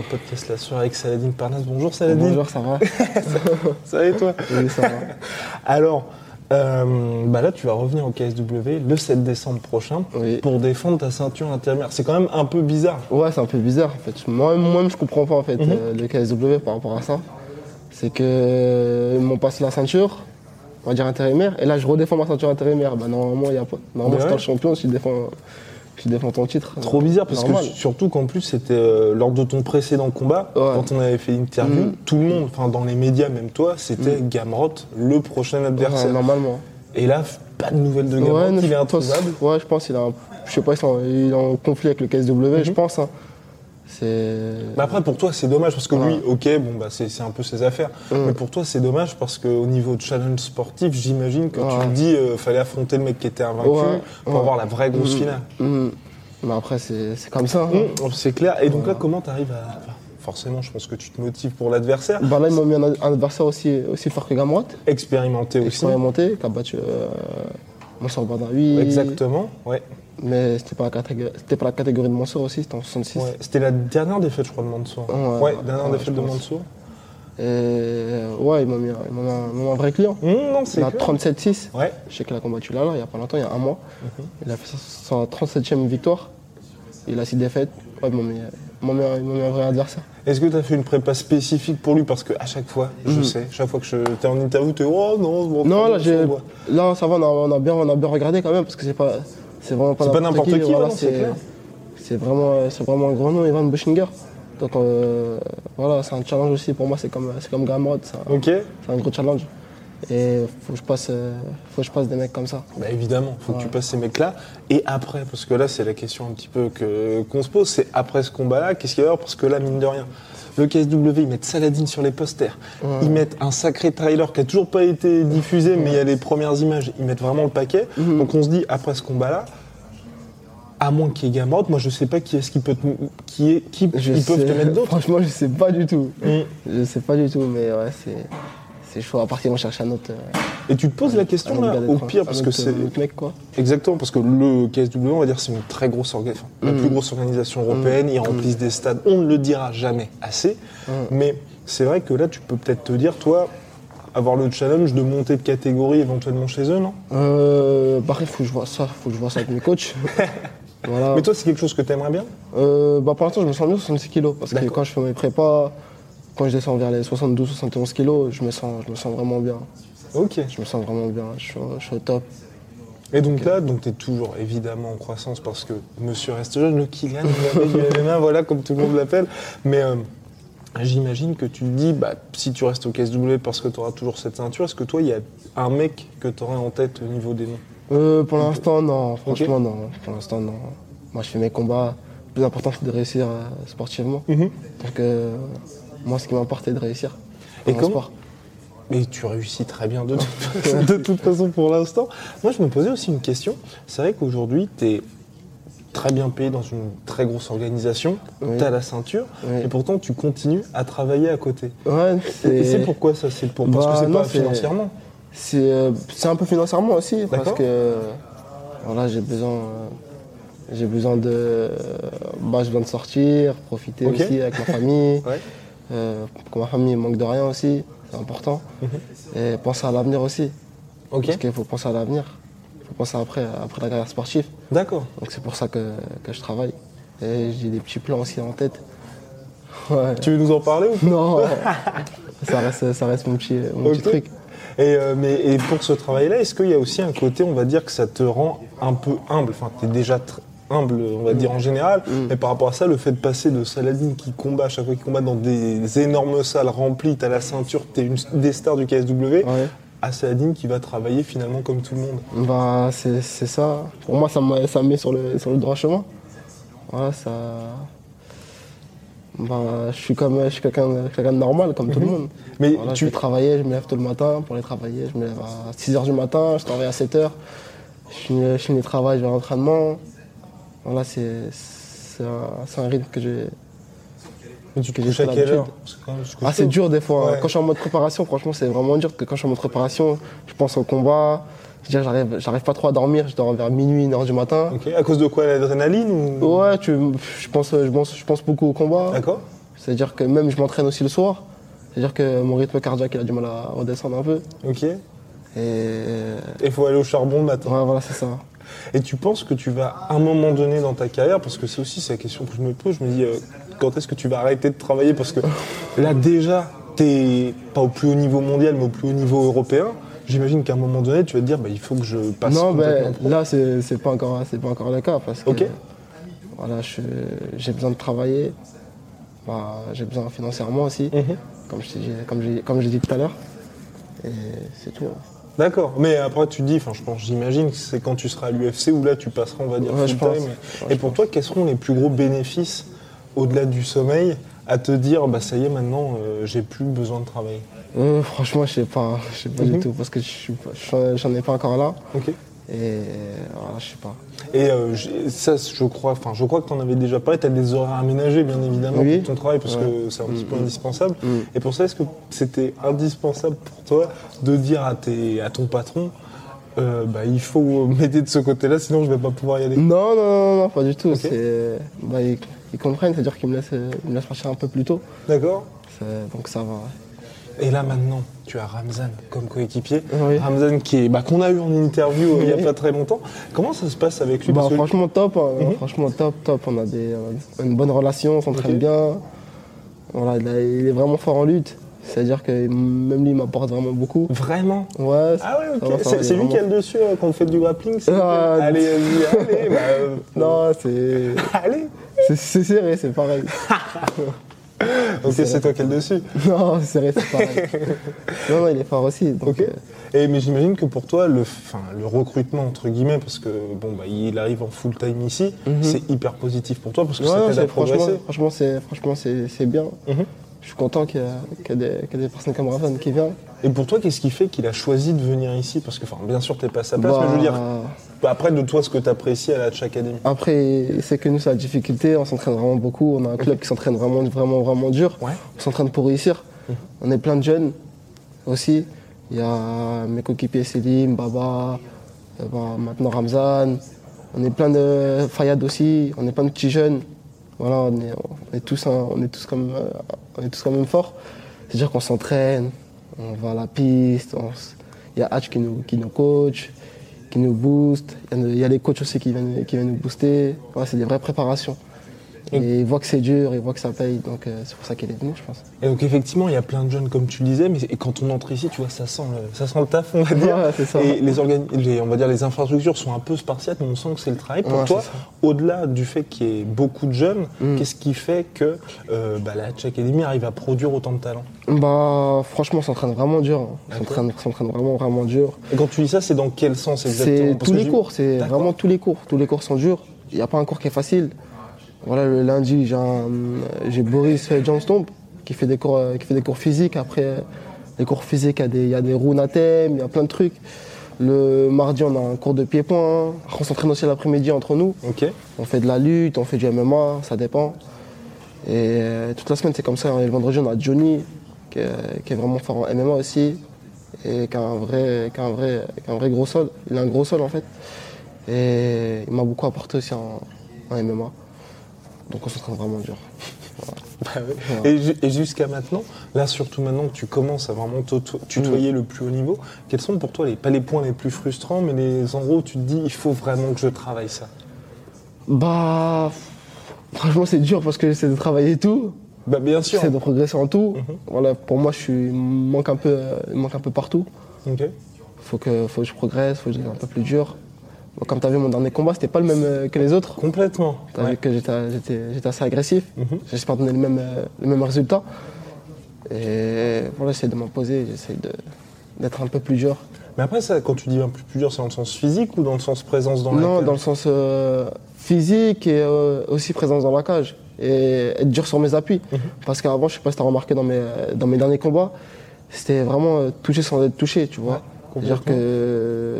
le podcast La Soirée avec Saladin Parnas. Bonjour Saladin. Bonjour, ça va Ça va et toi? Oui, ça va. Alors, euh, bah là tu vas revenir au KSW le 7 décembre prochain Oui. pour défendre ta ceinture intermédiaire. C'est quand même un peu bizarre. Ouais, c'est un peu bizarre en fait. Moi- Moi-même, je comprends pas en fait Mhm. euh, le KSW par rapport à ça. C'est que euh, ils m'ont passé la ceinture, on va dire intérimaire, et là je redéfends ma ceinture intérimaire. Bah normalement, il y a pas. Normalement, c'est le champion, tu défends, tu défends ton titre. Trop bizarre parce Normal. que surtout qu'en plus c'était euh, lors de ton précédent combat, Ouais. quand on avait fait l'interview, Mhm. tout le monde, enfin dans les médias, même toi, c'était Gamrot, le prochain adversaire. Ouais, normalement. Et là, pas de nouvelles de Gamrot, Ouais, il est introuvable. Ouais, je pense qu'il a, un- je sais pas, il est en- il conflit avec le KSW, je Mhm. pense. hein. Mais après, pour toi, c'est dommage parce que lui, ok, bon, bah, c'est un peu ses affaires. Mhm. Mais pour toi, c'est dommage parce qu'au niveau de challenge sportif, j'imagine que tu te dis, euh, fallait affronter le mec qui était invaincu Ouais, pour ouais. avoir la vraie grosse Mhm. finale. Mhm. Mais après, c'est comme ça. hein. C'est clair. Et donc là, comment tu arrives à. enfin, forcément, je pense que tu te motives pour l'adversaire. Bah là, ils m'ont mis un, un adversaire aussi, aussi fort que Gamrot. Expérimenté aussi. expérimenté, qui a battu euh, Mansour Badawi. Exactement, ouais. Mais c'était pas, la catégorie- c'était pas la catégorie de Mansour aussi, c'était en 66. Ouais, C'était la dernière défaite, je crois, de Mansour. Ouais, Ouais, dernière ouais, défaite de. Mansour. Et ouais, ils m'ont mis, un- mis vrai client. Hum, non, c'est Il a clair. 37-6. Ouais. Je sais qu'il a combattu là, là, il y a pas longtemps, il y a un mois. Mhm. Il a fait sa, sa 37e victoire. Il a 6 défaites. Ouais, ils m'ont mis, un- mis vrai adversaire. Est-ce que tu as fait une prépa spécifique pour lui? Parce qu'à chaque fois, je Mhm. sais, chaque fois que je t'es en interview, tu es Oh non, Non, là, là ça va, on a, on a bien, on a bien regardé quand même, parce que c'est pas, c'est vraiment pas n'importe qui, voilà, ouais, non, c'est vraiment, un grand nom, Ivan Bushinger. Donc euh, voilà, c'est un challenge aussi pour moi, c'est comme, comme Gamrot, c'est un, gros challenge. Et faut que je passe, euh, faut que je passe des mecs comme ça. Bah évidemment, faut que tu passes ces mecs-là. Et après, parce que là, c'est la question un petit peu que- qu'on se pose, c'est après ce combat-là, qu'est-ce qu'il y a Parce que là, mine de rien, le KSW, ils mettent Saladin sur les posters. Ils mettent un sacré trailer qui a toujours pas été diffusé, mais il y a les premières images. Ils mettent vraiment le paquet. Mhm. Donc on se dit, après ce combat-là, à moins qu'il y ait Gamrot, moi je sais pas qui est-ce qui peut te, qui est, qui Je ils peuvent te mettre d'autres. Franchement, je sais pas du tout. Mm. Je sais pas du tout, mais ouais, c'est, c'est chaud. À part qu'ils vont chercher un autre. euh, Et tu te poses la question là, au pire, parce que c'est. mec quoi. Exactement, parce que le KSW, on va dire, c'est une très grosse organisation, la Mm. plus grosse organisation européenne. Ils remplissent des stades, on ne le dira jamais assez. Mm. Mais c'est vrai que là, tu peux peut-être te dire, toi, avoir le challenge de monter de catégorie éventuellement chez eux, non? Euh, par contre, faut que je vois ça, faut que je vois ça avec mes coachs. voilà. Mais toi, c'est quelque chose que tu aimerais bien? Euh, bah, pour l'instant, je me sens bien 66 kilos. Parce que quand je fais mes prépas, quand je descends vers les 72-71 kilos, je me, sens, je me sens vraiment bien. Ok. Je me sens vraiment bien. Je suis, au- je suis au top. Et donc là, donc tu es toujours évidemment en croissance parce que monsieur reste jeune, le Kylian, du MMA, voilà, comme tout le monde l'appelle. Mais euh, j'imagine que tu te dis, bah, si tu restes au KSW parce que tu auras toujours cette ceinture, est-ce que toi, il y a un mec que tu aurais en tête au niveau des noms? Euh, pour l'instant, non. Franchement, non. Pour l'instant, non. Moi, je fais mes combats. Le plus important, c'est de réussir euh, sportivement. Mhm. Donc, euh, moi, ce qui m'importe, c'est de réussir. Et comment sport. Mais tu réussis très bien de, toute- de toute façon pour l'instant. Moi, je me posais aussi une question. C'est vrai qu'aujourd'hui, tu es très bien payé dans une très grosse organisation, Oui. tu as la ceinture, Oui. et pourtant tu continues à travailler à côté. Ouais, Et c'est pourquoi ça C'est pour parce Bah, que c'est non, pas c'est- financièrement. C'est euh, c'est un peu financièrement aussi, parce que euh, voilà, j'ai besoin, euh, j'ai besoin de, bah, j'ai besoin de sortir, profiter aussi avec ma famille. Ouais. Euh, que ma famille manque de rien aussi, c'est important. Et penser à l'avenir aussi, Mhm. Parce qu'il faut penser à l'avenir. Il faut penser après, après la carrière sportive. D'accord. Donc c'est pour ça que, que je travaille. Et j'ai des petits plans aussi en tête. Ouais. Tu veux nous en parler ou pas? Non, ça reste, ça reste mon petit, mon petit truc. et, euh, mais, et pour ce travail-là, est-ce qu'il y a aussi un côté, on va dire, que ça te rend un peu humble? Enfin, tu es déjà tr- humble, on va dire en général. Mm. Mais par rapport à ça, le fait de passer de Saladin qui combat à chaque fois qu'il combat dans des énormes salles remplies, t'as la ceinture, t'es une des stars du KSW, Ouais. à Saladin qui va travailler finalement comme tout le monde. Bah, c'est ça. Pour moi, ça me, ça me met sur le, sur le droit chemin. Voilà, ça. Bah, je suis comme je suis quelqu'un de, normal, comme tout le monde. Mais Voilà, tu- Je vais travailler, je me lève tôt le matin pour aller travailler. Je me lève à 6h du matin, je travaille à 7h. Je finis, je finis le travail, je vais à l'entraînement. Voilà, c'est un, rythme que j'ai. Que j'ai Ah, c'est dur des fois. hein. Ouais. Quand je suis en mode préparation, franchement, c'est vraiment dur. Parce que quand je suis en mode préparation, je pense au combat. J'arrive, j'arrive pas trop à dormir. Je dors vers minuit, 1h du matin. Ok. À cause de quoi L'adrénaline ou... Ouais, tu, je, pense, je, pense, je pense beaucoup au combat. D'accord. C'est-à-dire que même je m'entraîne aussi le soir. C'est-à-dire que mon rythme cardiaque il a du mal à redescendre un peu. Ok. Et Il faut aller au charbon le matin. ouais, voilà, c'est ça. Et tu penses que tu vas, à un moment donné dans ta carrière, parce que c'est aussi la question que je me pose, je me dis, euh, quand est-ce que tu vas arrêter de travailler? Parce que là, déjà, t'es pas au plus haut niveau mondial, mais au plus haut niveau européen. J'imagine qu'à un moment donné, tu vas te dire, bah, il faut que je passe non, ben pro. là, c'est pas, encore- c'est pas encore le cas. Parce que Ok. voilà, j'ai besoin de travailler. Bah, j'ai besoin financièrement aussi, Mhm. comme je t'ai dit- comme j'ai comme j'ai dit tout à l'heure. Et c'est tout. D'accord, mais après tu te dis, enfin je pense, j'imagine que c'est quand tu seras à l'UFC où là tu passeras, on va dire, Ouais, je full pense. time. Ouais, Et pour toi, quels seront les plus gros bénéfices au-delà du sommeil à te dire, bah ça y est, maintenant euh, j'ai plus besoin de travailler? Euh, franchement, je sais pas, je sais pas Mhm. du tout parce que je suis pas- j'en j'en ai pas encore là. Ok. Et voilà, je sais pas. Et euh, ça, je crois, enfin, je crois que tu en avais déjà parlé. Tu as des horaires aménagés, bien évidemment, Oui. pour ton travail, parce Ouais. que c'est un petit peu indispensable. Mm. Et pour ça, est-ce que c'était indispensable pour toi de dire à, tes, à ton patron, euh, bah, il faut m'aider de ce côté-là, sinon je vais pas pouvoir y aller? Non, non, non, non, pas du tout. C'est, bah, ils, ils comprennent, c'est-à-dire qu'ils me laissent, ils me laissent partir un peu plus tôt. D'accord Donc ça va. Et là maintenant, tu as Ramzan comme coéquipier. Oui. Ramzan qui est, bah, qu'on a eu en interview euh, il n'y a pas très longtemps. Comment ça se passe avec lui? Bah, franchement top, hein, Mhm. franchement top, top. On a des, a une bonne relation, on s'entraîne bien. Voilà, il, est vraiment fort en lutte. C'est-à-dire que même lui il m'apporte vraiment beaucoup. Vraiment? Ouais. Ah ouais, ok. C'est lui qui a le dessus euh, quand on fait du grappling Ah, Allez, vas-y, allez, bah, euh, Non, c'est, allez c'est serré, c'est pareil. Ok, c'est toi qui as le dessus. non, c'est c'est pareil. non, non, il est fort aussi. Donc, Ok. euh, Et, mais j'imagine que pour toi, le, le recrutement, entre guillemets, parce que bon, bah, il arrive en full time ici, c'est hyper positif pour toi parce que Mhm. Ouais, ça t'aide à progresser. franchement, c'est, franchement, c'est, bien. Mhm. Je suis content qu'il y, a, qu'il y a des, y personnes comme Ravan qui viennent. Et pour toi, qu'est-ce qui fait qu'il a choisi de venir ici? Parce que, enfin, bien sûr, t'es pas à sa place, mais je veux dire, Bah, après, de toi, ce que tu apprécies à la Hatch Academy. Après, c'est que nous, c'est la difficulté. On s'entraîne vraiment beaucoup. On a un club qui s'entraîne vraiment, vraiment, vraiment dur. Ouais. On s'entraîne pour réussir. On est plein de jeunes aussi. Il y a mes coéquipiers Selim, Baba, euh, bah, maintenant Ramzan. On est plein de Fayad aussi. On est plein de petits jeunes. Voilà, on est, on est tous, un- on est tous comme, euh, on est tous quand même forts. C'est-à-dire qu'on s'entraîne, on va à la piste. Il y a Hatch qui nous, qui nous coach, qui nous booste. Il y a- les coachs aussi qui viennent, qui viennent nous booster. C'est des vraies préparations. Et ils voient que c'est dur, ils voient que ça paye. Donc euh, c'est pour ça qu'il est venu, je pense. Et donc, effectivement, il y a plein de jeunes, comme tu le disais, mais et quand on entre ici, tu vois, ça sent le, ça sent le taf, on va dire. Ouais, c'est ça. Et les, on va dire, les infrastructures sont un peu spartiates, mais on sent que c'est le travail. Pour Ouais, toi, au-delà du fait qu'il y ait beaucoup de jeunes, Mm. qu'est-ce qui fait que euh, bah, la Hatch Academy arrive à produire autant de talents? Bah, franchement, on s'entraîne vraiment dur. hein. On s'entraîne, vraiment, vraiment dur. Et quand tu dis ça, c'est dans quel sens exactement? C'est tous les cours, c'est vraiment tous les cours. Tous les cours sont durs. Il n'y a pas un cours qui est facile. Voilà, le lundi, j'ai Boris Johnston qui fait des cours, euh, qui fait des cours physiques. Après, euh, les cours physiques, il y a des, il y a des runatem, il y a plein de trucs. Le mardi, on a un cours de pied-point. On s'entraîne aussi l'après-midi entre nous. On fait de la lutte, on fait du MMA, ça dépend. Et euh, toute la semaine, c'est comme ça. Et le vendredi, on a Johnny, qui est, qui est vraiment fort en MMA aussi, et qui a un vrai, qui a un vrai, qui a un vrai gros sol. Il a un gros sol, en fait. Et il m'a beaucoup apporté aussi en, en MMA. Donc on s'entraîne vraiment dur. Bah ouais. Et, ju- et jusqu'à maintenant, là surtout maintenant que tu commences à vraiment tutoyer Mm. le plus haut niveau, quels sont pour toi les, pas les points les plus frustrants, mais les endroits où tu te dis il faut vraiment que je travaille ça? Bah, franchement, c'est dur parce que j'essaie de travailler tout. Bah bien sûr. J'essaie de progresser en tout. Mhm. Voilà, pour moi, je suis, manque un peu, manque un peu partout. Ok. faut que, faut que je progresse, faut que je devienne un peu plus dur. Comme tu as vu mon dernier combat, c'était pas le même euh, que les autres. Complètement. Tu as Ouais. vu que j'étais assez agressif. Mhm. J'espère donner le même, euh, le même résultat. Et voilà, j'essaie de m'imposer, j'essaie d'être un peu plus dur. Mais après, ça, quand tu dis un peu plus dur, c'est dans le sens physique ou dans le sens présence dans la non, cage dans le sens euh, physique et euh, aussi présence dans la cage. Et être dur sur mes appuis. Mhm. Parce qu'avant, je sais pas si tu as remarqué dans mes, dans mes derniers combats, c'était vraiment euh, toucher sans être touché, tu vois. Ouais, C'est-à-dire complètement. que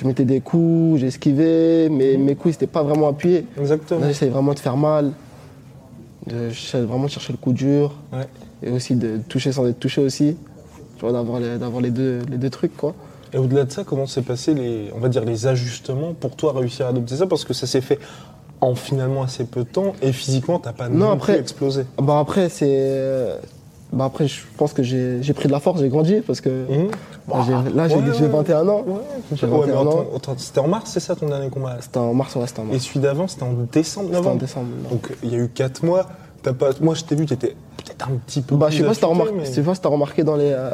je mettais des coups, j'ai esquivé, mais mes coups, ils n'étaient pas vraiment appuyés. Exactement. Là, j'essaye vraiment de faire mal, de chercher- vraiment chercher le coup dur, Ouais. et aussi de toucher sans être touché aussi. Tu vois, d'avoir les, d'avoir les, deux, les deux trucs, quoi. Et au-delà de ça, comment s'est passé les, on va dire, les ajustements pour toi réussir à adopter ça? Parce que ça s'est fait en finalement assez peu de temps et physiquement, t'as pas non, Non, après- plus explosé. Bah après, c'est. Euh, Bah après, je pense que j'ai j'ai pris de la force, j'ai grandi parce que Mhm. là, j'ai- là, j'ai Ouais, j'ai ouais. 21 ans. Ouais, J'ai Ouais, mais 21 ans. attends, attends, c'était en mars, c'est ça ton dernier combat? C'était en mars, ouais, c'était en Et mars. celui d'avant, c'était en décembre, C'était en décembre. non. Donc il y a eu 4 mois. T'as pas... Moi, je t'ai vu, t'étais peut-être un petit peu Bah, plus je sais pas si t'as remarqué, mais- si t'as remarqué dans les. euh,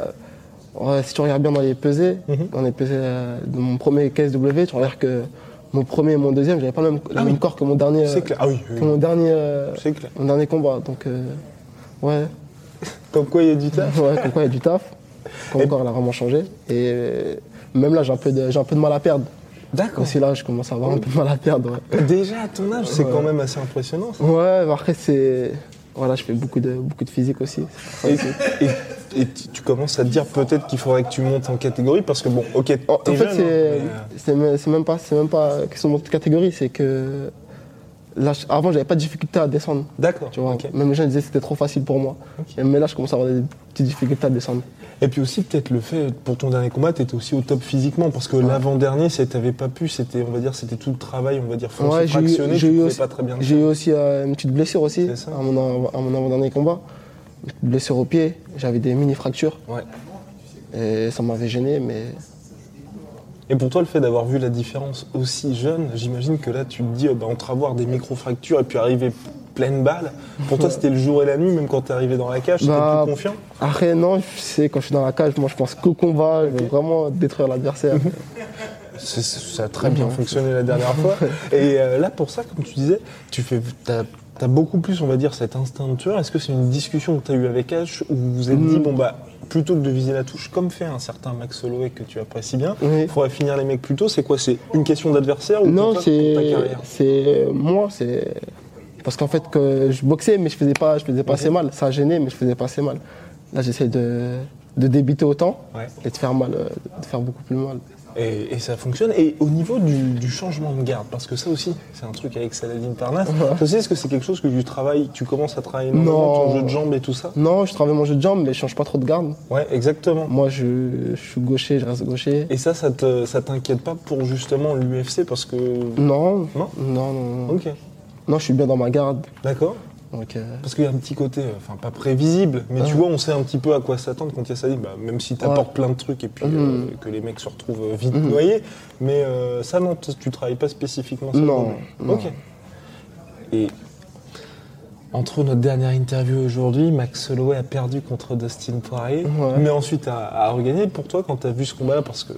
ouais, si tu regardes bien dans les pesées, Mhm. dans les pesées euh, de mon premier KSW, tu regardes que mon premier et mon deuxième, j'avais pas le même, Ah oui. corps que mon dernier. C'est euh, clair. Ah oui, oui, que mon dernier, euh, c'est clair. mon dernier combat. Donc, euh, ouais, Comme quoi, il y a du taf. ouais, comme quoi il y a du taf. Comme Et- corps, il a vraiment changé. Et même là, j'ai un, peu de- j'ai un peu de mal à perdre. D'accord. Aussi là, je commence à avoir un peu de mal à perdre. Ouais, Déjà à ton âge, c'est Ouais. quand même assez impressionnant. ça. ouais mais après, c'est. Voilà, je fais beaucoup de, beaucoup de physique aussi. Et, aussi. et- et tu commences à te dire peut-être qu'il faudrait que tu montes en catégorie parce que bon, ok, En, en fait, c'est hein, euh, c'est même, c'est même pas, c'est même pas question de catégorie, c'est que là, avant, j'avais pas de difficulté à descendre. D'accord. Tu vois, même les gens disaient que c'était trop facile pour moi. Mais là, je commence à avoir des petites difficultés à descendre. Et puis aussi peut-être le fait pour ton dernier combat, t'étais aussi au top physiquement parce que l'avant-dernier, si t'avais pas pu, c'était on va dire c'était tout le travail, on va dire foncé, Ouais, j'ai eu, fractionné, j'ai tu eu aussi, pas très bien. j'ai eu aussi euh, une petite blessure aussi à mon, à mon avant-dernier combat. Une petite blessure au pied, j'avais des mini-fractures Ouais. et ça m'avait gêné, mais Et pour toi, le fait d'avoir vu la différence aussi jeune, j'imagine que là, tu te dis, euh, bah, entre avoir des micro-fractures et puis arriver pleine balle, pour toi, c'était le jour et la nuit, même quand t'es arrivé dans la cage, t'étais Bah, plus confiant? après, non, je sais, quand je suis dans la cage, moi je pense qu'au combat, je veux vraiment détruire l'adversaire. C'est- c'est- Ça a très bien fonctionné la dernière fois. Et euh, là, pour ça, comme tu disais, tu fais, t'as, as beaucoup plus, on va dire, cet instinct de tueur. Est-ce que c'est une discussion que tu as eue avec H où vous vous êtes Mm. dit, bon, bah, plutôt que de viser la touche, comme fait un certain Max Holloway que tu apprécies bien, il Oui. faudrait finir les mecs plus tôt C'est quoi C'est une question d'adversaire ou Non, c'est carrière c'est moi, c'est parce qu'en fait que je boxais mais je faisais pas je faisais pas assez mal, ça gênait mais je faisais pas assez mal. Là, j'essaie de, de débiter autant Ouais. et de faire mal, euh, de faire beaucoup plus mal. Et, et ça fonctionne. Et au niveau du, du changement de garde, parce que ça aussi, c'est un truc avec Saladin Parnasse. Ouais. Tu sais, est-ce que c'est quelque chose que tu travailles, tu commences à travailler énormément, Non. ton jeu de jambes et tout ça Non, je travaille mon jeu de jambes mais je change pas trop de garde. Ouais, exactement. Moi, je, je suis gaucher, je reste gaucher. Et ça, ça te- ça t'inquiète pas pour justement l'UFC parce que. Non, Non non, non, non. Ok, Non, je suis bien dans ma garde. d'accord. Donc, euh, Parce qu'il y a un petit côté, euh, enfin pas prévisible, mais tu Ouais. vois, on sait un petit peu à quoi s'attendre quand il y a ça. Bah, même si t'apportes Ouais. plein de trucs et puis Mhm. euh, que les mecs se retrouvent euh, vite Mhm. noyés. Mais euh, ça, non, tu travailles pas spécifiquement ça Non, non. non. Ok. Et entre notre dernière interview aujourd'hui, Max Holloway a perdu contre Dustin Poirier, Ouais. mais ensuite a, a regagné. Pour toi, quand tu as vu ce combat-là, parce que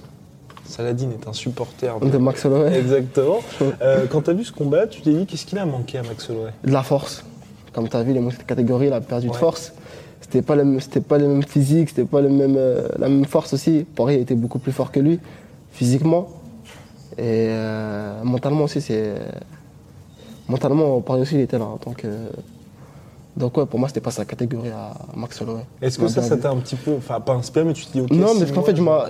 Saladin est un supporter de Max Holloway, Exactement. Euh, quand tu as vu ce combat, tu t'es dit qu'est-ce qu'il a manqué à Max Holloway? De la force. Comme tu as vu, les montres de catégorie, il a perdu Ouais. de force. C'était pas le même, c'était pas le même physique, c'était pas le même, euh, la même force aussi. Poirier était beaucoup plus fort que lui, physiquement. Et euh, mentalement aussi, c'est. Mentalement, Poirier aussi, il était là. Donc, euh, donc ouais, pour moi, c'était pas sa catégorie à Max Holloway. Est-ce que ça, ça t'a un petit peu, enfin pas inspiré, mais tu te dis ok. Non, mais parce qu'en fait, je je- m'a-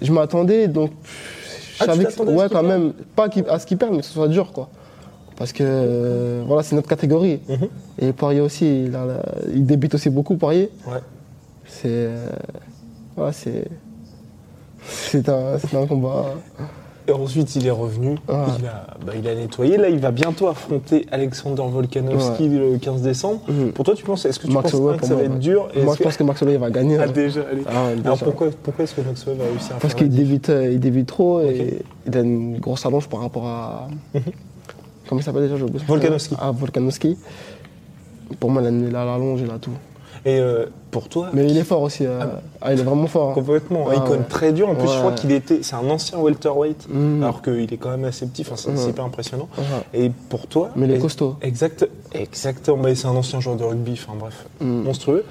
je m'attendais, donc je Ah, tu savais que- ouais, quand même, pas à ce qu'il perde, mais que ce soit dur, quoi. Parce que euh, voilà, c'est notre catégorie. Mhm. Et Poirier aussi, il, a la- il débute aussi beaucoup, Poirier. Ouais. C'est. euh, voilà, c'est. C'est un, c'est un combat. Et ensuite, il est revenu, il, a, bah, il a nettoyé. Là, il va bientôt affronter Alexander Volkanovski le 15 décembre. Mhm. Pour toi, tu penses, est-ce que tu Max penses que ça va être dur Et Moi, je pense que Max Holloway va gagner. Ah, hein. déjà, allez. Ah, déjà. Alors pourquoi, pourquoi est-ce que Max Holloway va réussir à Parce faire qu'il débute, euh, il débute trop et il a une grosse allonge par rapport à. Comment il s'appelle déjà Volkanovski. Ah, Volkanovski. Pour moi, il a, il a l'allonge, il a tout. Et euh, pour toi, Mais il est fort aussi. euh, ah, il est vraiment fort. hein. complètement, Ah, icône ouais. très dur. En plus, je crois qu'il était, c'est un ancien welterweight, Mhm. alors qu'il est quand même assez petit. Enfin, c'est c'est hyper impressionnant. Et pour toi, Mais il est costaud. Exact, exactement. C'est un ancien joueur de rugby. Enfin bref, Mhm. monstrueux.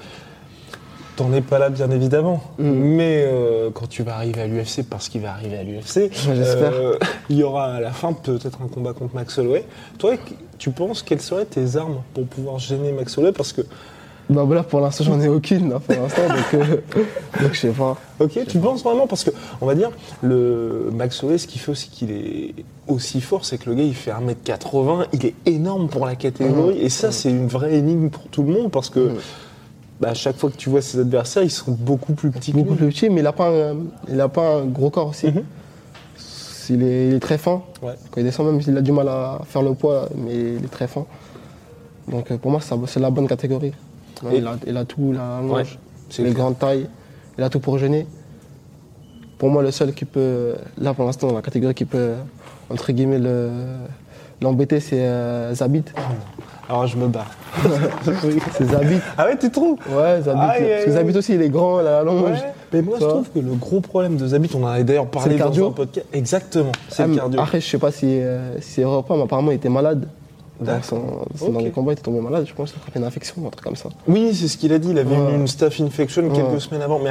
T'en es pas là, bien évidemment. Mhm. Mais euh, quand tu vas arriver à l'UFC, parce qu'il va arriver à l'UFC, euh, il y aura à la fin peut-être un combat contre Max Holloway. Toi, tu penses quelles seraient tes armes pour pouvoir gêner Max Holloway Parce que, Bah voilà, pour l'instant, j'en ai aucune, là, pour l'instant, donc, euh, donc je sais pas. ok, tu penses vraiment? Parce que, on va dire, le Max Holloway, ce qu'il fait aussi qu'il est aussi fort, c'est que le gars, il fait 1m80, il est énorme pour la catégorie. Et ça, c'est une vraie énigme pour tout le monde parce que. Bah, à chaque fois que tu vois ses adversaires, ils sont beaucoup plus petits que Beaucoup plus petit, mais il a pas un, il a pas un gros corps aussi. Mhm. il, est, il est très fin. Ouais. Quand il descend, même s'il a du mal à faire le poids, mais il est très fin. Donc euh, pour moi, c'est la bonne catégorie. Ouais, il, a, il a tout, il a la Ouais, longe, c'est les grandes tailles, il a tout pour gêner. Pour moi, le seul qui peut, là pour l'instant, la catégorie qui peut, entre guillemets, le- l'embêter, c'est euh, Zabit. Alors je me bats. C'est Zabit. Ah ouais, tu trouves Ouais, Zabit. Aïe, Parce que. Zabit aussi, il est grand, il a la longe. Ouais. Mais moi, je Ça trouve que le gros problème de Zabit, on en avait d'ailleurs parlé le dans cardio un podcast. Exactement, c'est Ah, le mais cardio. Après, je sais pas si euh, si c'est vrai ou pas, mais apparemment, il était malade. Dans, D'accord. son- dans les combats, il était tombé malade. Je pense qu'il a une infection ou un truc comme ça. Oui, c'est ce qu'il a dit. Il avait Ouais. eu une staph infection quelques Ouais. semaines avant. Mais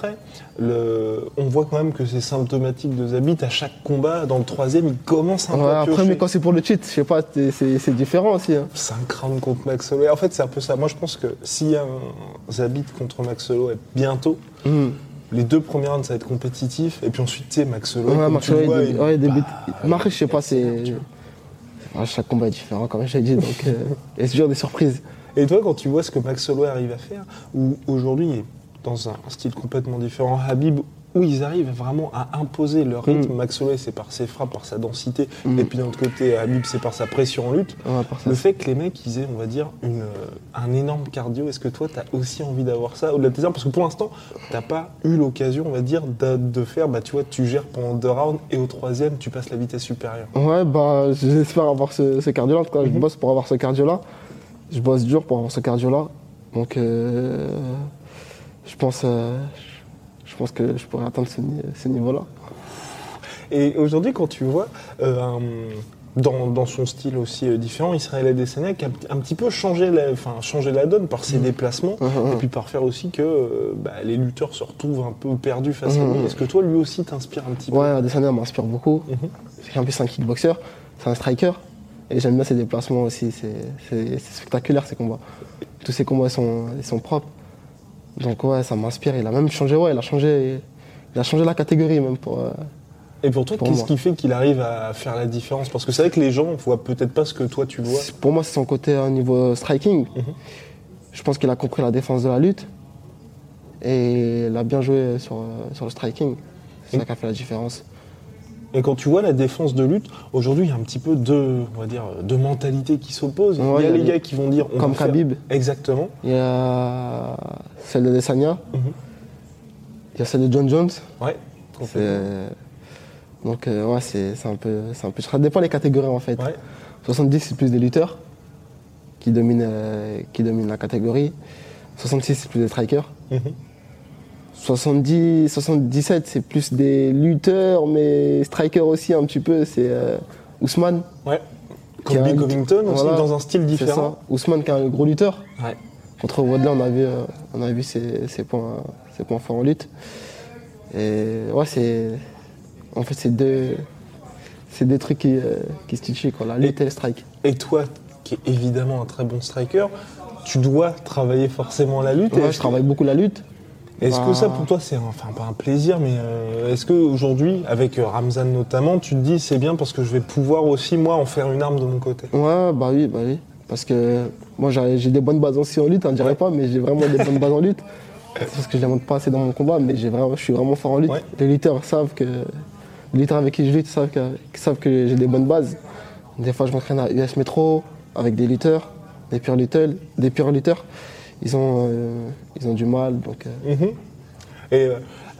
today. le... on voit quand même que c'est symptomatique de Zabit. À chaque combat, dans le troisième, il commence un Ouais, peu à après, piocher. mais quand c'est pour le cheat, je sais pas, c'est- différent aussi. hein. 5 rounds contre Max Holloway. En fait, c'est un peu ça. Moi, je pense que s'il y a un Zabit contre Max Holloway bientôt, Mhm. les deux premiers rounds, ça va être compétitif. Et puis ensuite, tu sais, Max Holloway, Ouais, Max Holloway, vois, il- il- ouais, il débute. bah, Mais après, je sais pas, c'est. Ah, chaque combat est différent, comme j'ai dit. Donc, euh, et c'est toujours des surprises. Et toi, quand tu vois ce que Max Holloway arrive à faire, où aujourd'hui, il est dans un style complètement différent, Habib, où ils arrivent vraiment à imposer leur rythme. Mm. Max Holloway, c'est par ses frappes, par sa densité. Mm. Et puis d'un autre côté, Habib, c'est par sa pression en lutte. Ouais, Le fait que les mecs, ils aient, on va dire, une, un énorme cardio, est-ce que toi, tu as aussi envie d'avoir ça au-delà de tes armes? Parce que pour l'instant, tu pas eu l'occasion, on va dire, de, de faire, bah, tu vois, tu gères pendant deux rounds et au troisième, tu passes la vitesse supérieure. Ouais, bah, j'espère avoir ce, ce cardio-là. En tout cas, je Mhm. bosse pour avoir ce cardio-là. Je bosse dur pour avoir ce cardio-là. Donc, euh, je pense, euh, je pense que je pourrais atteindre ce, ni- ce niveau-là. Et aujourd'hui, quand tu vois, euh, un- dans, dans son style aussi euh, différent, Israël Adesanya qui a un, petit peu changé la, enfin, changé la donne par ses déplacements Mhm. et puis par faire aussi que bah, les lutteurs se retrouvent un peu perdus face à lui. Est-ce que toi, lui aussi, t'inspire un petit peu? Ouais, Adesanya m'inspire beaucoup. En plus, c'est un kickboxer, c'est un striker. Et j'aime bien ses déplacements aussi. C'est spectaculaire ces combats. Tous ces combats sont, ils sont propres. Donc ouais, ça m'inspire. Il a même changé, ouais, il a changé, il a changé la catégorie même pour. euh, Et pour toi, qu'est-ce qui fait qu'il arrive à faire la différence? Parce que c'est vrai que les gens voient peut-être pas ce que toi tu vois. Pour moi, c'est son côté au niveau striking. Mhm. Je pense qu'il a compris la défense de la lutte et il a bien joué sur, euh, sur le striking. C'est ça qui a fait la différence. Et quand tu vois la défense de lutte, aujourd'hui, il y a un petit peu deux, on va dire, deux mentalités qui s'opposent. Ouais, il y a les gars qui vont dire. on comme faire- Khabib. Exactement. Il y a celle de Desania, Mhm. il y a celle de John Jones. Ouais. Donc euh, ouais, c'est c'est un peu, c'est un peu. Ça dépend des catégories en fait. Ouais. 70 c'est plus des lutteurs qui dominent, euh, qui dominent la catégorie. 66 c'est plus des strikers. Mhm. 70, 77 c'est plus des lutteurs mais strikers aussi un petit peu. C'est euh, Ousmane. Ouais. Colby Covington aussi, voilà, dans un style C'est différent. ça. Ousmane qui est un gros lutteur. Ouais. Contre Wadley, on a vu, euh, on a vu ses, ses points, ses points forts en lutte. Et ouais, c'est. En fait, c'est deux, c'est deux trucs qui, euh, qui se tuent, quoi, la lutte et, le strike. Et toi, qui es évidemment un très bon striker, tu dois travailler forcément la lutte. Ouais, Et je travaille beaucoup la lutte. Est-ce que Bah. ça pour toi c'est un- enfin pas un plaisir mais euh, est-ce que aujourd'hui avec euh, Ramzan notamment tu te dis c'est bien parce que je vais pouvoir aussi moi en faire une arme de mon côté? Ouais, bah oui, bah oui. Parce que moi, j'ai des bonnes bases aussi en lutte, on dirait pas, mais j'ai vraiment des bonnes bases en lutte. Parce que je les montre pas assez dans mon combat, mais j'ai vraiment, je suis vraiment fort en lutte. Ouais. Les lutteurs savent que. Les lutteurs avec qui je lutte savent que, savent que j'ai des bonnes bases. Des fois, je m'entraîne à US Metro avec des lutteurs, des purs lutteurs. Des purs lutteurs. Ils, ont, euh, ils ont du mal, donc. euh, Mhm. Et euh,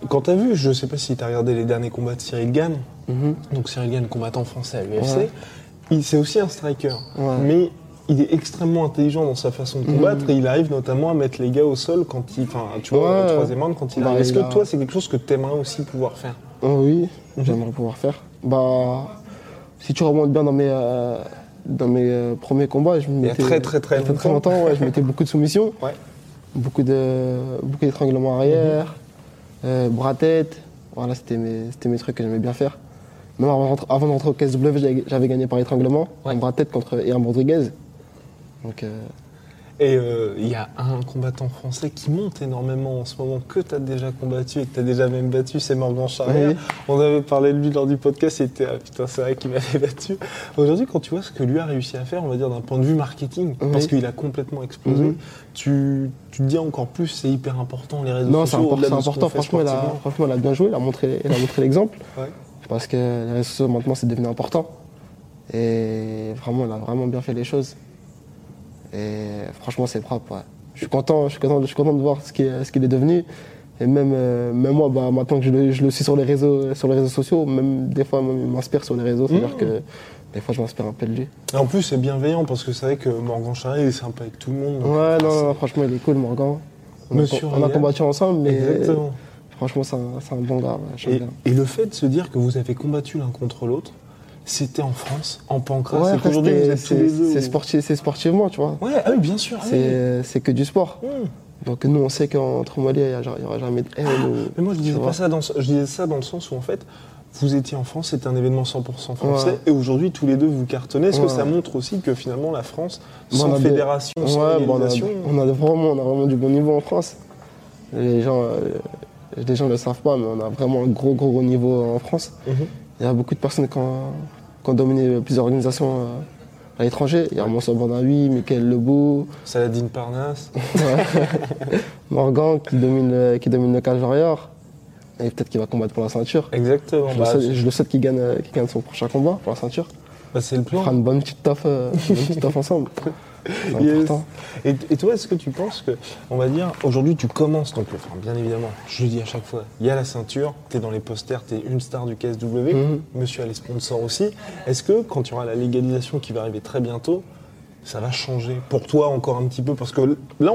quand t'as vu, je sais pas si t'as regardé les derniers combats de Cyril Gann, mhm. donc Cyril Gann combattant français à l'UFC, Ouais. il c'est aussi un striker, Ouais. mais il est extrêmement intelligent dans sa façon de combattre Mhm. et il arrive notamment à mettre les gars au sol quand il, enfin tu vois, Ouais. troisième round quand il Bah, arrive. Est-ce que a- toi c'est quelque chose que t'aimerais aussi pouvoir faire? Oh oui, j'aimerais pouvoir faire. Bah, si tu remontes bien dans mes, euh, dans mes euh, premiers combats, je me Il y a mettais. très, très, très très longtemps, ouais, je mettais beaucoup de soumissions, Ouais. beaucoup de beaucoup d'étranglements arrière, euh, bras tête. Voilà, c'était mes, c'était mes trucs que j'aimais bien faire. Même avant, de rentrer- avant de rentrer au KSW, j'avais- j'avais gagné par étranglement, Ouais. un bras tête contre Ian Rodriguez. Donc, Et euh, il y a un combattant français qui monte énormément en ce moment, que tu as déjà combattu et que tu as déjà même battu, c'est Morgan Charrière. Oui. On avait parlé de lui lors du podcast, c'était ah, putain, c'est vrai qu'il m'avait battu. Aujourd'hui, quand tu vois ce que lui a réussi à faire, on va dire d'un point de vue marketing, Oui. parce qu'il a complètement explosé, Mhm. tu, tu te dis encore plus, c'est hyper important les réseaux non, sociaux. au-delà c'est important. Franchement il, a, franchement, bien joué, il a montré, il a montré l'exemple. Ouais. Parce que les réseaux sociaux, maintenant, c'est devenu important. Et vraiment, il a vraiment bien fait les choses. Et franchement, c'est propre. ouais. Je suis content, je suis content, je suis content de voir ce qu'il est, ce qu'il est devenu. Et même, euh, même moi, bah, maintenant que je le, je le suis sur les, réseaux, sur les réseaux sociaux, même des fois, même, il m'inspire sur les réseaux. C'est-à-dire Mmh. que des fois, je m'inspire un peu de lui. Et en plus, c'est bienveillant parce que c'est vrai que Morgan Charrière il est sympa avec tout le monde. donc, Ouais, non, non, franchement, il est cool, Morgan. On a, on combattu ensemble, mais Exactement. franchement, c'est un, c'est un bon gars. ouais, et le fait de se dire que vous avez combattu l'un contre l'autre, c'était en France, en pancras, Ouais, c'est c'est au- sportif, c'est sportivement, tu vois. Ouais, ah oui, bien sûr. ah oui. C'est que du sport. Mmh. Donc nous, on sait qu'entre Mali, il n'y aura jamais de haine. ou- Mais moi, je disais pas ça dans, je disais ça dans le sens où en fait, vous étiez en France, c'était un événement 100% français, Ouais. et aujourd'hui tous les deux vous cartonnez. Est-ce que ça montre aussi que finalement la France, sans des- fédération, sans Ouais, bon, on, a, organisation, on a vraiment, on a vraiment du bon niveau en France. Les gens, euh, les gens ne le savent pas, mais on a vraiment un gros, gros, gros niveau en France. Mhm. Il y a beaucoup de personnes qui ont, qui ont dominé plusieurs organisations euh, à l'étranger. Il y a Mansour Bandaoui, Michael Lebou, Saladin Parnasse. Morgan qui domine, le- qui domine le Cage Warrior. Et peut-être qu'il va combattre pour la ceinture. Exactement. Je le Bah, souhaite- je le souhaite qu'il gagne, euh, gagne son prochain combat pour la ceinture. bah, c'est le On plan. fera une bonne petite taf, euh, une bonne petite taf ensemble. Yes. Et, et toi, est-ce que tu penses que, on va dire, aujourd'hui tu commences donc, enfin, bien évidemment, je le dis à chaque fois, il y a la ceinture, tu es dans les posters, tu es une star du KSW, Mhm. monsieur a les sponsors aussi. Est-ce que quand il y aura la légalisation qui va arriver très bientôt, ça va changer pour toi encore un petit peu? Parce que là,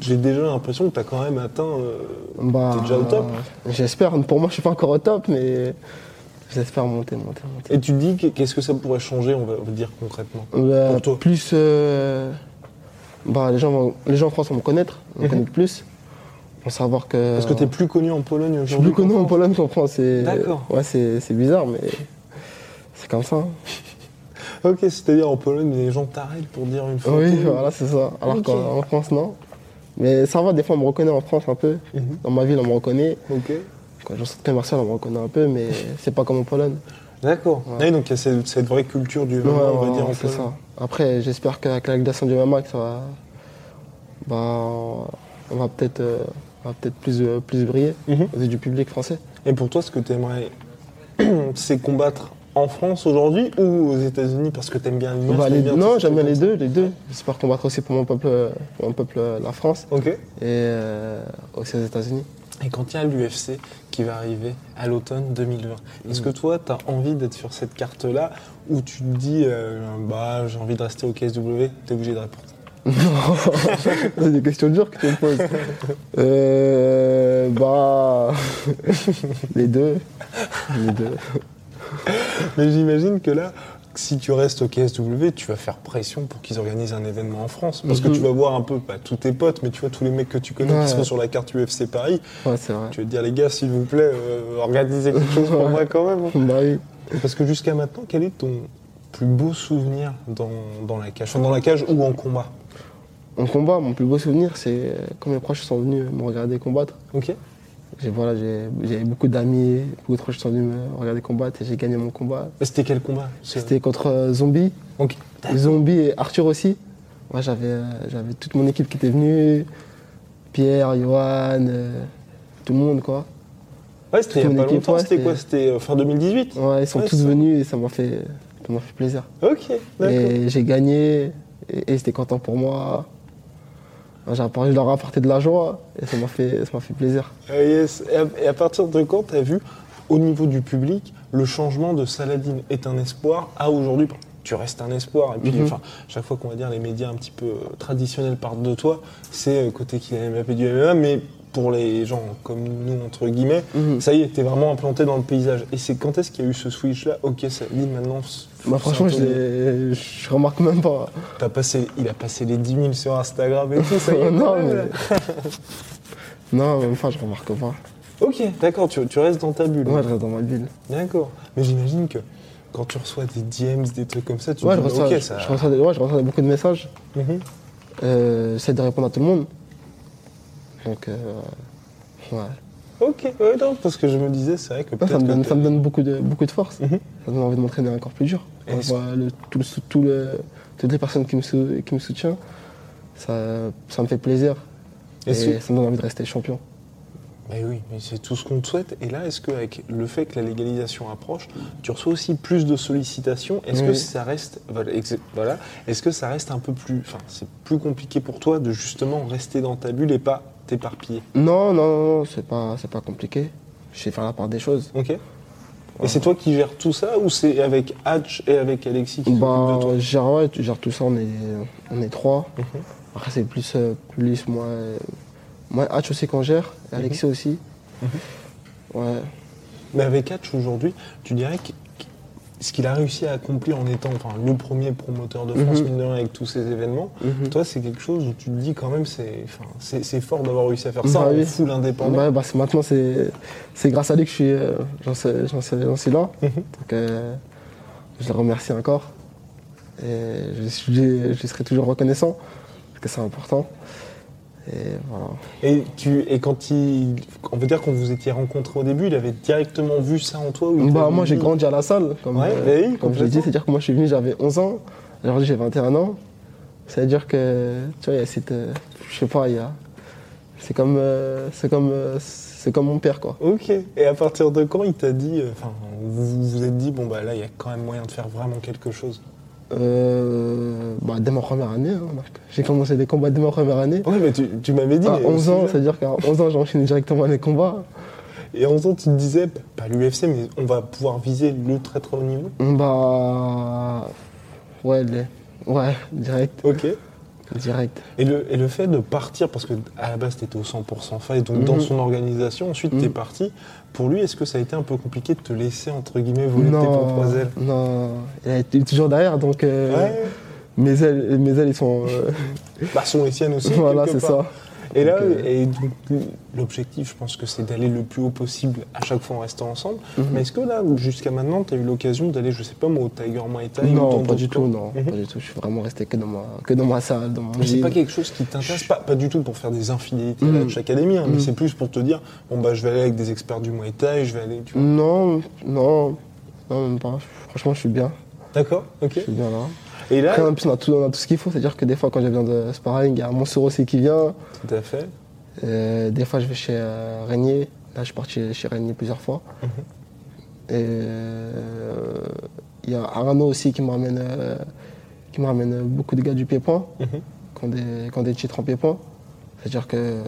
j'ai déjà l'impression que tu as quand même atteint. euh, Bah, déjà au top J'espère. Pour moi, je suis pas encore au top, mais j'espère monter, monter, monter. Et tu te dis que- qu'est-ce que ça pourrait changer, on va, on va dire concrètement Bah, pour toi. Plus, euh, bah, les gens, vont- les gens en France vont me connaître, vont me Mhm. connaître plus, vont savoir que. Parce que tu es plus connu en Pologne Je suis aujourd'hui. plus connu en. Pologne qu'en France. D'accord. Ouais, c'est c'est bizarre, mais c'est comme ça. hein. Ok, c'est-à-dire en Pologne, les gens t'arrêtent pour dire une photo. Oui, voilà, c'est ça. Alors qu'en en France, non. Mais ça va, des fois, on me reconnaît en France un peu. Mhm. Dans ma ville, on me reconnaît. Ok. Quand je suis commercial, on me reconnaît un peu, mais c'est pas comme en Pologne. D'accord. Ouais. Donc il y a cette, cette vraie culture du Ouais, on va dire c'est ça. Après, j'espère qu'avec la du MMA, que ça va, bah, on va peut-être, euh, peut-être plus, euh, plus briller yeux du public français. Et pour toi, ce que tu aimerais, c'est combattre en France aujourd'hui ou aux États-Unis parce que tu aimes bien l'image Bah, les- bien non, j'aime bien les deux, les deux. J'espère combattre aussi pour mon peuple, pour mon peuple, euh, la France, ça. Ok. et euh, aussi aux États-Unis. Et quand il y a l'UFC qui va arriver à l'automne 2020, est-ce que toi, tu as envie d'être sur cette carte-là ou tu te dis, euh, bah, j'ai envie de rester au KSW Tu es obligé de répondre? C'est des questions dures que tu me poses. Euh, bah, les deux, les deux. Mais j'imagine que là, si tu restes au KSW, tu vas faire pression pour qu'ils organisent un événement en France. Parce que Mhm. tu vas voir un peu, pas tous tes potes, mais tu vois tous les mecs que tu connais Ouais. qui sont sur la carte UFC Paris. Ouais, c'est vrai. Tu vas te dire, les gars, s'il vous plaît, euh, organisez quelque chose pour moi quand même. hein. Bah oui. Parce que jusqu'à maintenant, quel est ton plus beau souvenir dans, dans la cage? Enfin, dans la cage ou en combat? En combat, mon plus beau souvenir, c'est euh, quand mes proches sont venus me regarder combattre. Ok. J'ai voilà, beaucoup d'amis, beaucoup de proches qui sont venus me regarder combattre et j'ai gagné mon combat. C'était quel combat? C'était contre euh, Zombie, Ok. Zombie et Arthur aussi. Moi, j'avais euh, j'avais toute mon équipe qui était venue, Pierre, Johan, euh, tout le monde quoi. Ouais, c'était il y a pas longtemps. C'était quoi? c'était- C'était fin 2018 Ouais, ils sont Ouais, tous venus et ça m'a fait, ça fait plaisir. Ok, d'accord. Et j'ai gagné et, et ils étaient contents pour moi. J'ai apporté- je leur ai apporté de la joie et ça m'a fait, ça m'a fait plaisir. Euh, yes. et, à, et à partir de quand tu as vu, au niveau du public, le changement de Saladin est un espoir à aujourd'hui? Tu restes un espoir. Et puis, Mhm. enfin, chaque fois qu'on va dire les médias un petit peu euh, traditionnels parlent de toi, c'est euh, côté Kylian Mbappé du MMA, mais pour les gens comme nous, entre guillemets, Mhm. ça y est, t'es vraiment implanté dans le paysage. Et c'est quand est-ce qu'il y a eu ce switch-là Ok, Saladin, maintenant. c'est- Bah, franchement, je, je remarque même pas. T'as passé, il a passé les 10 000 sur Instagram et tout, ça y est. non, mais... non, même pas, je remarque pas. Ok, d'accord, tu, tu restes dans ta bulle. Ouais, je reste dans ma bulle. D'accord. Mais j'imagine que quand tu reçois des DMs, des trucs comme ça, tu Ouais, te je dis, reçois, ok, je, ça. je reçois des- ouais, je reçois beaucoup de messages. Euh, J'essaie de répondre à tout le monde. Donc, euh, ouais. Ok, ouais, non, parce que je me disais, c'est vrai que Ouais, ça, me donne, que ça me donne beaucoup de, beaucoup de force. Mhm. Ça me donne envie de m'entraîner encore plus dur. Quand je Est-ce- vois le- tout le tout le- toutes les personnes qui me, sou- qui me soutiennent, ça, ça me fait plaisir. Et ça me donne envie de rester champion. Mais oui, mais c'est tout ce qu'on te souhaite. Et là, est-ce qu'avec le fait que la légalisation approche, tu reçois aussi plus de sollicitations? Est-ce que ça reste, voilà, est-ce que ça reste un peu plus, enfin, c'est plus compliqué pour toi de justement rester dans ta bulle et pas t'éparpiller Non, non, non, c'est pas, c'est pas compliqué. Je sais faire la part des choses. Ok. Et c'est toi qui gères tout ça ou c'est avec Hatch et avec Alexis qui Bah, de toi? gère, ouais, je gère tout ça, on est, on est trois. Mhm. Après, c'est plus, euh, plus moi. euh, Moi, Hatch aussi qu'on gère, et Mhm. Alexis aussi. Ouais. Mais avec Hatch aujourd'hui, tu dirais que ce qu'il a réussi à accomplir en étant enfin, le premier promoteur de France, Mhm. mine de rien, avec tous ces événements, Mhm. toi, c'est quelque chose où tu te dis quand même, c'est fort d'avoir réussi à faire ça Bah en oui. full indépendant. Bah, maintenant, c'est grâce à lui que je suis, euh, j'en suis là. Mhm. Donc, euh, je le remercie encore. Et je, suis- je serai toujours reconnaissant, parce que c'est important. Et voilà. Et, tu, et quand il. On veut dire quand vous étiez rencontrés au début, il avait directement vu ça en toi ou il Bah, moi, j'ai grandi à la salle. Comme, Ouais, euh, bah oui, comme je l'ai dit, c'est-à-dire que moi, je suis venu, j'avais 11 ans. Aujourd'hui, j'ai 21 ans. C'est-à-dire que, tu vois, il y a cette. euh, je sais pas, il y a. C'est comme, euh, c'est comme, c'est comme mon père, quoi. Ok. Et à partir de quand il t'a dit. Enfin, vous vous êtes dit, bon, bah là, il y a quand même moyen de faire vraiment quelque chose? Euh, bah, dès ma première année, hein, Marc. J'ai commencé des combats dès ma première année. Ouais, mais tu, tu m'avais dit. À mais 11 aussi ans, c'est-à-dire qu'à 11 ans, j'ai enchaîné directement les combats. Et à 11 ans, tu te disais, bah, pas l'UFC, mais on va pouvoir viser le très très haut niveau. Bah. Ouais, les- ouais, direct. Ok. Direct. Et le, et le fait de partir, parce que à la base tu étais au 100% fait, donc dans Mhm. son organisation, ensuite Mhm. tu es parti. Pour lui, est-ce que ça a été un peu compliqué de te laisser, entre guillemets, voler tes propres ailes? non, il est toujours derrière, donc euh, Ouais, mes ailes, mes ailes, ils sont. euh, bah sont les siennes aussi. voilà, c'est ça. Et là, euh, et donc, l'objectif, je pense que c'est d'aller le plus haut possible à chaque fois en restant ensemble. Mhm. Mais est-ce que là, jusqu'à maintenant, tu as eu l'occasion d'aller, je sais pas moi, au Tiger Muay Thai ou Non, dans pas du tout, non, Mhm. pas du tout. Je suis vraiment resté que dans ma, que dans ma salle, dans mon Mais c'est pas quelque chose qui t'intéresse, pas, pas du tout pour faire des infidélités à Mhm. la Hatch Academy, hein, mais Mhm. c'est plus pour te dire, bon bah je vais aller avec des experts du Muay Thai, je vais aller, tu vois. Non, non, non, même pas. Franchement, je suis bien. D'accord, ok. Je suis bien là. Et là, Après, en plus, on a tout, on a tout ce qu'il faut. C'est-à-dire que des fois, quand j'ai besoin de sparring, il y a Monsour aussi qui vient. tout à fait. Euh, des fois, je vais chez euh, Régnier. Là, je suis parti chez Régnier plusieurs fois. Mhm. Et euh, il y a Arnaud aussi qui me ramène, euh, qui me ramène beaucoup de gars du pied-point, Mhm. qui, ont des, qui ont des titres en pied-point. C'est-à-dire que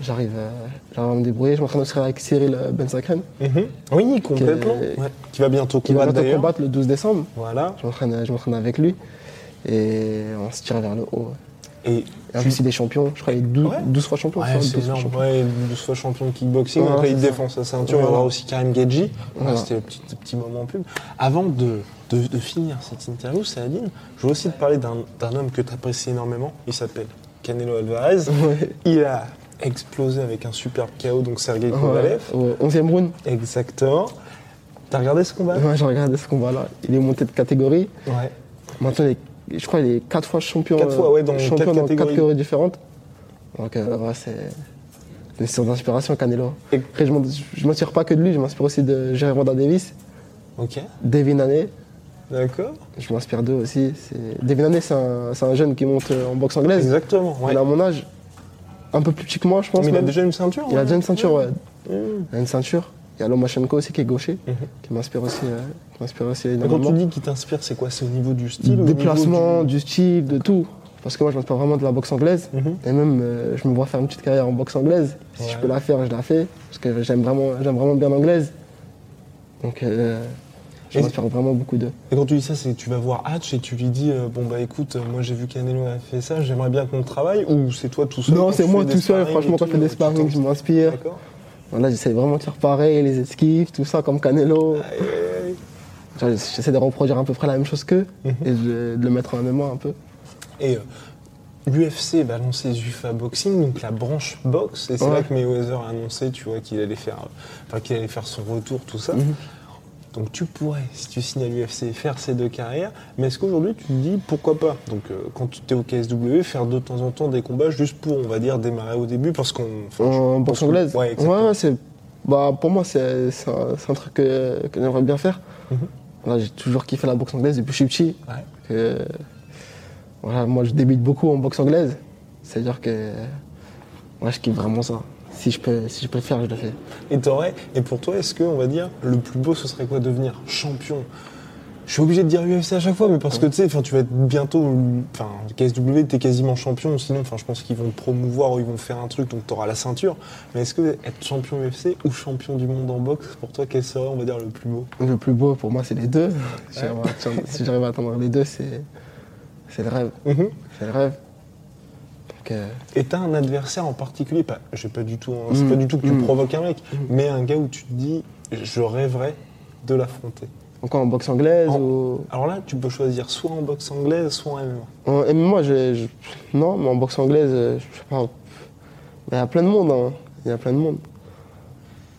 j'arrive euh, j'arrive à me débrouiller. Je m'entraîne aussi avec Cyril euh, Ben Sakren, Mhm. Oui, complètement. Qui- Ouais. Qui va bientôt qui va combattre bientôt combattre le 12 décembre. Voilà. Je m'entraîne, je m'entraîne avec lui. Et on se tire vers le haut. Et Et en plus, il est champion. Je crois qu'il est 12, Ouais. 12 fois champion. Ouais, c'est 12 fois énorme. champion. Ouais, 12 fois champion de kickboxing. Après, il c'est défend sa ceinture. Il y aura aussi Karim Gedji. C'était le petit, petit moment pub. Avant de, de, de finir cette interview, Saladin, je veux aussi te parler d'un d'un homme que tu apprécies énormément. Il s'appelle Canelo Alvarez. Il a explosé avec un superbe KO, donc Sergei Kovalev. Au 11e round. Exactement. T'as regardé ce combat? Ouais, j'ai regardé ce combat-là. Il est monté de catégorie. Ouais. Maintenant, il est je crois qu'il est quatre fois champion, Quatre fois, ouais, dans champion quatre dans quatre catégories. différentes. Donc euh, ouais, c'est c'est une source d'inspiration Canelo. Et- Après, je je m'inspire pas que de lui, je m'inspire aussi de Jerry Wanda Davis, Ok, Devin Haney. d'accord. Je m'inspire d'eux aussi. Devin Haney, c'est un, un jeune qui monte euh, en boxe anglaise. Exactement. ouais. Il a mon âge, un peu plus petit que moi, je pense. Mais il a déjà une ceinture Il a déjà une ceinture, ouais. Mmh. Il a une ceinture. Il y a Lomachenko aussi qui est gaucher, Mhm. qui m'inspire aussi, euh, qui m'inspire aussi Mais Quand tu dis qu'il t'inspire, c'est quoi? C'est au niveau du style au du style, de tout. Parce que moi, je m'inspire vraiment de la boxe anglaise. Mhm. Et même, euh, je me vois faire une petite carrière en boxe anglaise. Si je peux la faire, je la fais. Parce que j'aime vraiment, j'aime vraiment bien l'anglaise. Donc, euh, m'inspire vraiment beaucoup d'eux. Et quand tu dis ça, c'est que tu vas voir Hatch et tu lui dis euh, Bon, bah écoute, euh, moi j'ai vu Canelo a fait ça, j'aimerais bien qu'on travaille Ou c'est toi tout seul Non, c'est moi tout seul. Franchement, quand je fais des tu sparring, je m'inspire. D'accord Là, j'essaie vraiment de faire pareil, les esquives, tout ça, comme Canelo. J'essaie de reproduire à peu près la même chose qu'eux Mhm. et de, de le mettre en mémoire un peu. Et euh, l'UFC va lancer Zufa Boxing, donc la branche boxe, et c'est Ouais. là que Mayweather a annoncé, tu vois, qu'il allait faire, euh, enfin, qu'il allait faire son retour, tout ça. Mhm. Donc tu pourrais, si tu signes à l'UFC, faire ces deux carrières, mais est-ce qu'aujourd'hui tu te dis pourquoi pas? Donc euh, quand tu es au KSW, faire de temps en temps des combats juste pour, on va dire, démarrer au début, parce qu'on... En boxe anglaise? Ouais, ouais, c'est. Bah, pour moi, c'est un, un truc que, que j'aimerais bien faire. Voilà, J'ai toujours kiffé la boxe anglaise depuis que je suis petit. Ouais. Que, voilà, moi, je débute beaucoup en boxe anglaise. C'est-à-dire que moi, je kiffe vraiment ça. Si je peux, si je peux le faire, je le fais. Et t'aurais, et pour toi, est-ce que, on va dire, le plus beau, ce serait quoi? Devenir champion? Je suis obligé de dire UFC à chaque fois, mais parce que tu sais, tu vas être bientôt, enfin, KSW, t'es quasiment champion, sinon, enfin, je pense qu'ils vont te promouvoir ou ils vont faire un truc, donc t'auras la ceinture. Mais est-ce que être champion UFC ou champion du monde en boxe, pour toi, quel serait, on va dire, le plus beau? Le plus beau pour moi, c'est les deux. Si j'arrive à atteindre- si j'arrive à atteindre les deux, c'est c'est le rêve. C'est le rêve. Euh, Et t'as un adversaire en particulier, pas, je sais pas du tout, hein, c'est Mm. pas du tout que tu Mm. provoques un mec, mais un gars où tu te dis, je rêverais de l'affronter. encore en boxe anglaise En- ou. Alors là, tu peux choisir soit en boxe anglaise, soit en MMA. En- moi, je, je- non, mais en boxe anglaise, euh, je sais pas. Il y a plein de monde. hein. Il y a plein de monde.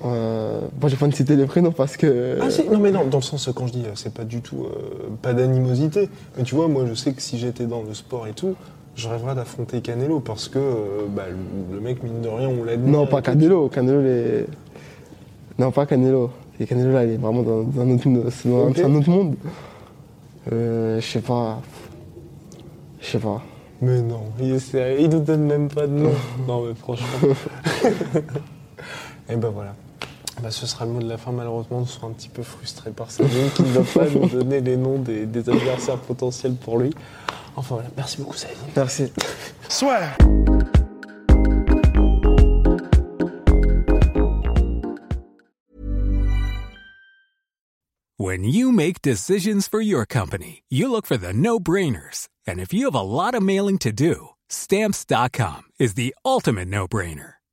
Euh, j'ai pas de citer les prénoms parce que. Ah si, non mais non, dans le sens, quand je dis, euh, c'est pas du tout, euh, pas d'animosité, mais tu vois, moi je sais que si j'étais dans le sport et tout, je rêverais d'affronter Canelo parce que euh, bah, le, le mec, mine de rien, on l'a dit. non, pas Canelo. Canelo, les... Non, pas Canelo. Et Canelo, là, il est vraiment dans, dans un, autre, c'est dans un autre monde. Euh, je sais pas. Je sais pas. Mais non, il est sérieux, il nous donne même pas de nom. non mais franchement. et ben voilà. Bah, ce sera le mot de la fin, malheureusement, nous sommes un petit peu frustrés par ça, qui ne va pas nous donner les noms des, des adversaires potentiels pour lui. Enfin voilà, merci beaucoup Saïd. Merci. When you make decisions for your company, you look for the no brainers. And if you have a lot of mailing to do, stamps.com is the ultimate no brainer.